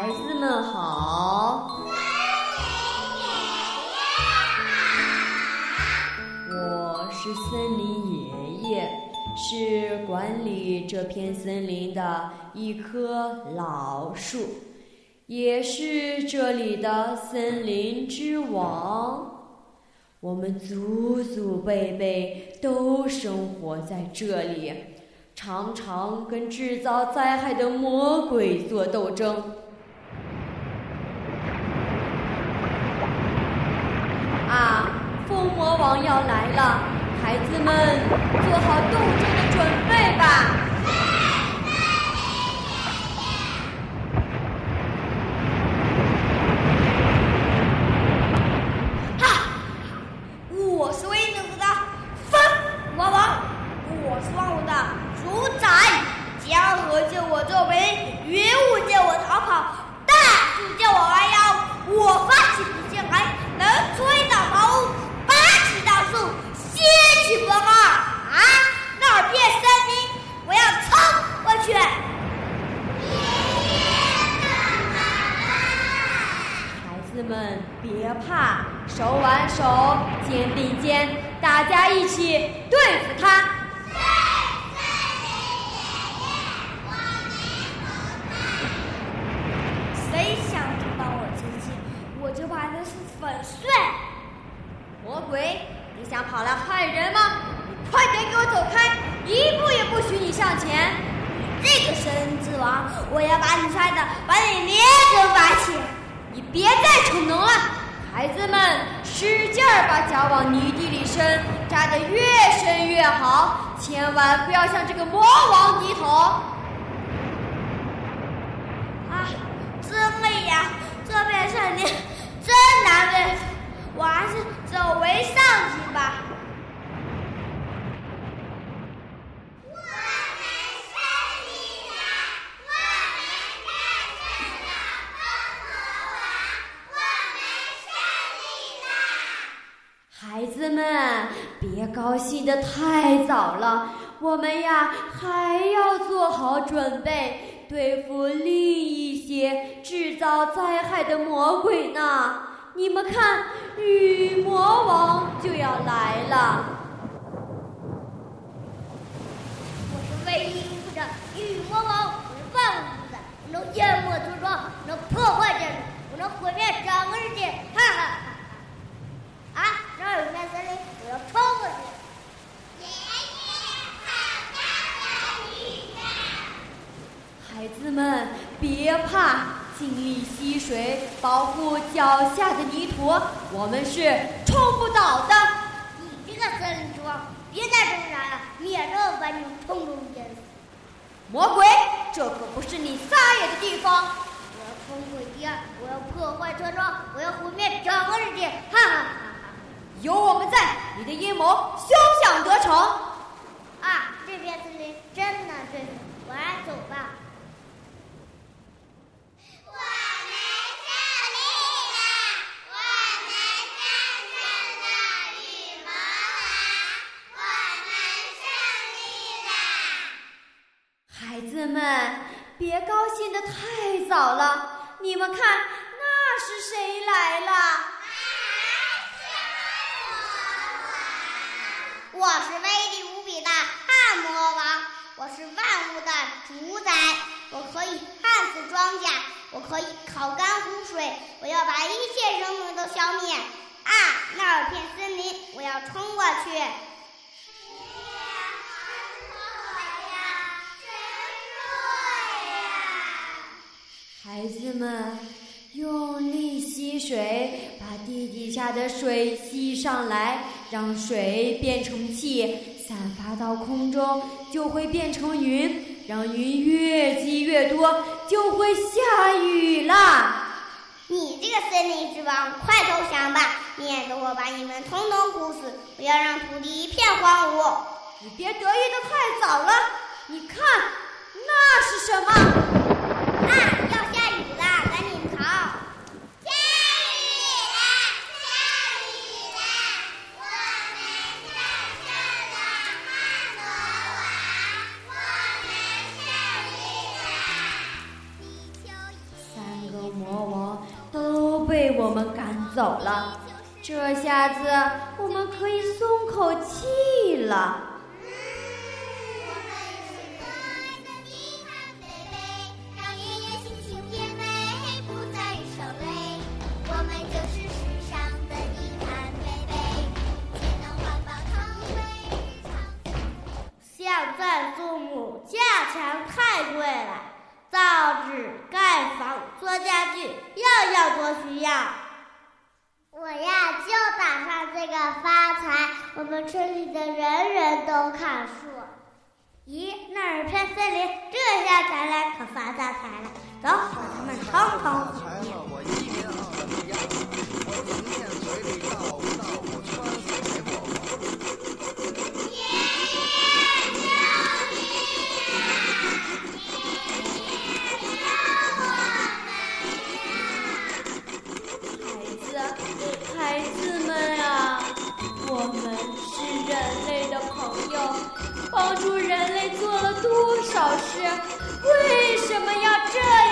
孩子们好。我是森林爷爷，是管理这片森林的一棵老树，也是这里的森林之王。我们祖祖辈辈都生活在这里，常常跟制造灾害的魔鬼做斗争。啊，国王要来了，孩子们做好斗争的准备吧！别怕，手挽手，肩并肩，大家一起对付他。谁想阻挡我前进，我就把他是粉碎。魔鬼，你想跑来害人吗？你快点给我走开，一步也不许你向前！这个神之王，我要把你摔的，把你连根拔起。你别再逞能了，孩子们，使劲儿把脚往泥地里伸，扎得越深越好，千万不要向这个魔王低头。啊，真累呀，这片森林真难对付，我还是走为上计吧。孩子们，别高兴得好了，我们呀还要做好准备，对付另一些制造灾害的魔鬼呢。你们看，雨魔王就要来了。我是唯一不的雨魔王，我是万物之子，我能淹没村庄，我能破坏建筑，我能毁灭整个世界。哈哈。那有片森林，我要冲过去！爷爷，孩子们别怕，尽力吸水，保护脚下的泥土，我们是冲不倒的。你这个森林之王，别再挣扎了，免得我把你们通通淹死。魔鬼，这可不是你撒野的地方！我要冲破堤岸，我要破坏村庄，我要毁灭整个世界！哈哈。有我们在，你的阴谋休想得逞！啊，这片森林真难对付，我来走吧。子们，别高兴的太早了，你们看，那是谁来了？我是威力无比的旱魔王，我是万物的主宰，我可以旱死庄稼，我可以烤干湖水，我要把一切生命都消灭。啊，那有片森林，我要冲过去。孩子们，用力吸水，把地底下的水吸上来。让水变成气，散发到空中，就会变成云。让云越积越多，就会下雨啦。你这个森林之王，快投降吧，免得我把你们统统哭死！不要让土地一片荒芜。你别得意的太早了，你看，那是什么？我们赶走了，这下子我们可以松口气了。家具，样样多需要。我呀，就打算这个发财，我们村里的人人都砍树。咦，那儿有片森林，这下咱俩可发大财了。走，把他们通通毁灭。帮助人类做了多少事？为什么要这样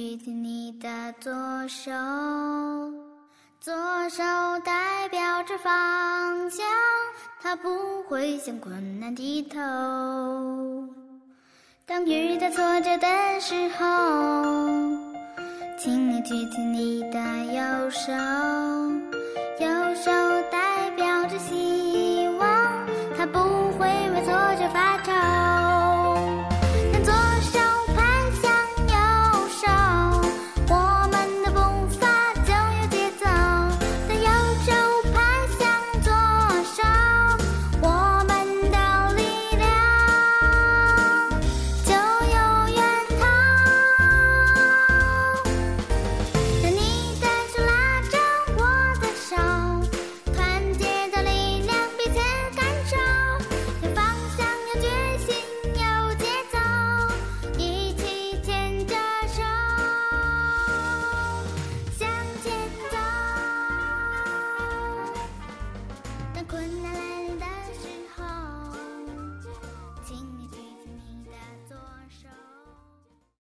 举起你的左手，左手代表着方向，它不会向困难低头。当遇到挫折的时候，请你举起你的右手，右手代表着希望，它不会为挫折发